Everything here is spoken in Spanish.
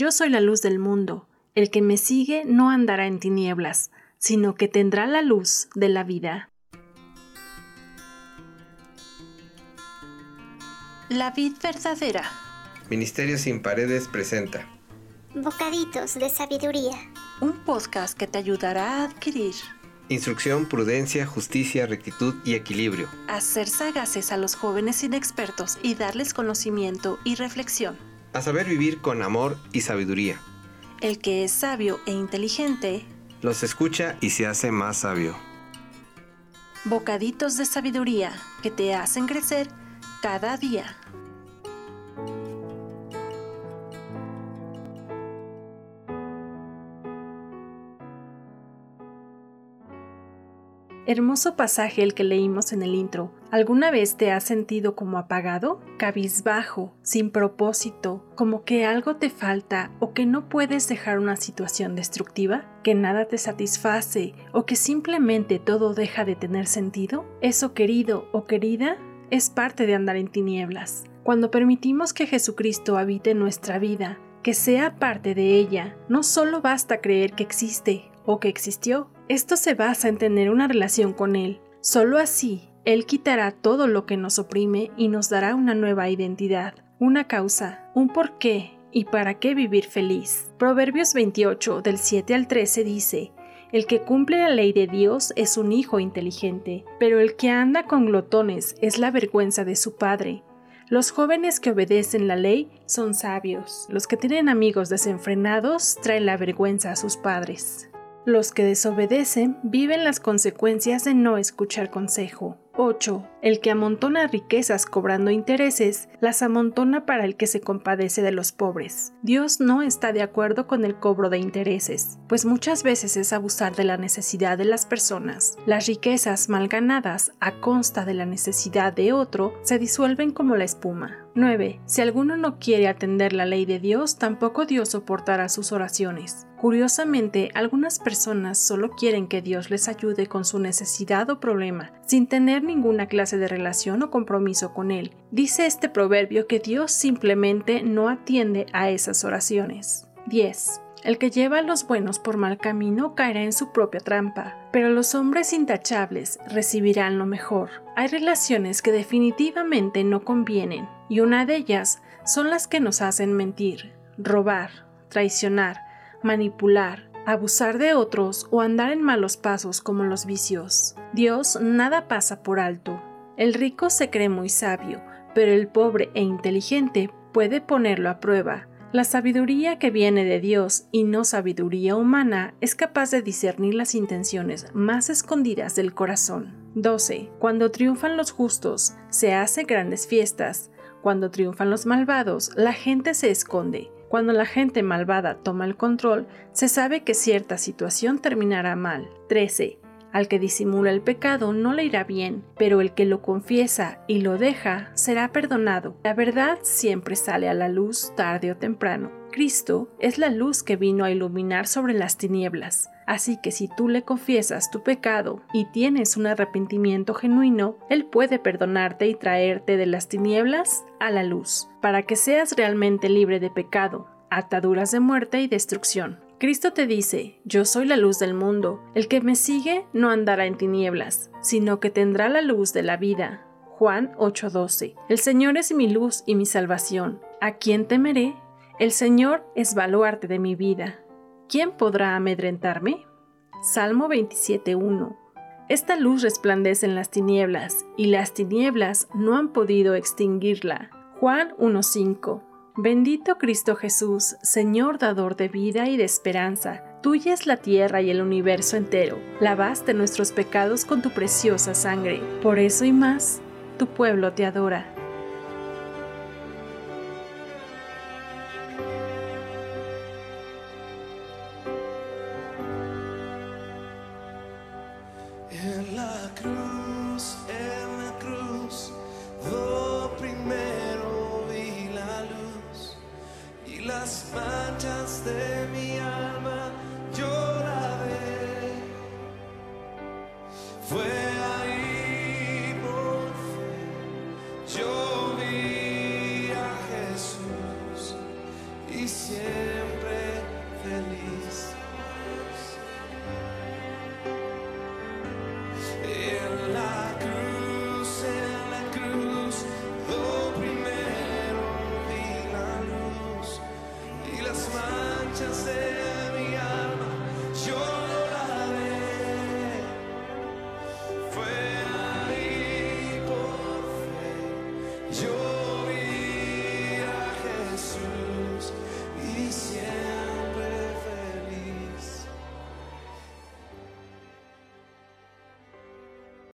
Yo soy la luz del mundo. El que me sigue no andará en tinieblas, sino que tendrá la luz de la vida. La vid verdadera. Ministerio sin paredes presenta. Bocaditos de sabiduría. Un podcast que te ayudará a adquirir. Instrucción, prudencia, justicia, rectitud y equilibrio. A ser sagaces a los jóvenes inexpertos y darles conocimiento y reflexión. A saber vivir con amor y sabiduría. El que es sabio e inteligente los escucha y se hace más sabio. Bocaditos de sabiduría que te hacen crecer cada día. Hermoso pasaje el que leímos en el intro. ¿Alguna vez te has sentido como apagado, cabizbajo, sin propósito, como que algo te falta o que no puedes dejar una situación destructiva? ¿Que nada te satisface o que simplemente todo deja de tener sentido? Eso querido o querida es parte de andar en tinieblas. Cuando permitimos que Jesucristo habite nuestra vida, que sea parte de ella, no solo basta creer que existe o que existió, esto se basa en tener una relación con Él. Solo así, Él quitará todo lo que nos oprime y nos dará una nueva identidad, una causa, un porqué y para qué vivir feliz. Proverbios 28 del 7 al 13 dice, el que cumple la ley de Dios es un hijo inteligente, pero el que anda con glotones es la vergüenza de su padre. Los jóvenes que obedecen la ley son sabios, los que tienen amigos desenfrenados traen la vergüenza a sus padres. Los que desobedecen viven las consecuencias de no escuchar consejo. 8. El que amontona riquezas cobrando intereses, las amontona para el que se compadece de los pobres. Dios no está de acuerdo con el cobro de intereses, pues muchas veces es abusar de la necesidad de las personas. Las riquezas mal ganadas a consta de la necesidad de otro se disuelven como la espuma. 9. Si alguno no quiere atender la ley de Dios, tampoco Dios soportará sus oraciones. Curiosamente, algunas personas solo quieren que Dios les ayude con su necesidad o problema, sin tener ninguna clase de relación o compromiso con Él. Dice este proverbio que Dios simplemente no atiende a esas oraciones. 10. El que lleva a los buenos por mal camino caerá en su propia trampa, pero los hombres intachables recibirán lo mejor. Hay relaciones que definitivamente no convienen, y una de ellas son las que nos hacen mentir, robar, traicionar, manipular, abusar de otros o andar en malos pasos como los vicios. Dios nada pasa por alto. El rico se cree muy sabio, pero el pobre e inteligente puede ponerlo a prueba. La sabiduría que viene de Dios y no sabiduría humana es capaz de discernir las intenciones más escondidas del corazón. 12. Cuando triunfan los justos, se hace grandes fiestas. Cuando triunfan los malvados, la gente se esconde. Cuando la gente malvada toma el control, se sabe que cierta situación terminará mal. 13. Al que disimula el pecado no le irá bien, pero el que lo confiesa y lo deja será perdonado. La verdad siempre sale a la luz tarde o temprano. Cristo es la luz que vino a iluminar sobre las tinieblas. Así que si tú le confiesas tu pecado y tienes un arrepentimiento genuino, Él puede perdonarte y traerte de las tinieblas a la luz, para que seas realmente libre de pecado, ataduras de muerte y destrucción. Cristo te dice, yo soy la luz del mundo, el que me sigue no andará en tinieblas, sino que tendrá la luz de la vida. Juan 8:12. El Señor es mi luz y mi salvación. ¿A quién temeré? El Señor es baluarte de mi vida. ¿quién podrá amedrentarme? Salmo 27.1 Esta luz resplandece en las tinieblas, y las tinieblas no han podido extinguirla. Juan 1.5 Bendito Cristo Jesús, Señor dador de vida y de esperanza, tuya es la tierra y el universo entero. Lavaste nuestros pecados con tu preciosa sangre. Por eso y más, tu pueblo te adora. En la cruz, en la cruz, lo primero vi la luz y las manchas de mi alma ve. Fue ahí por fe, yo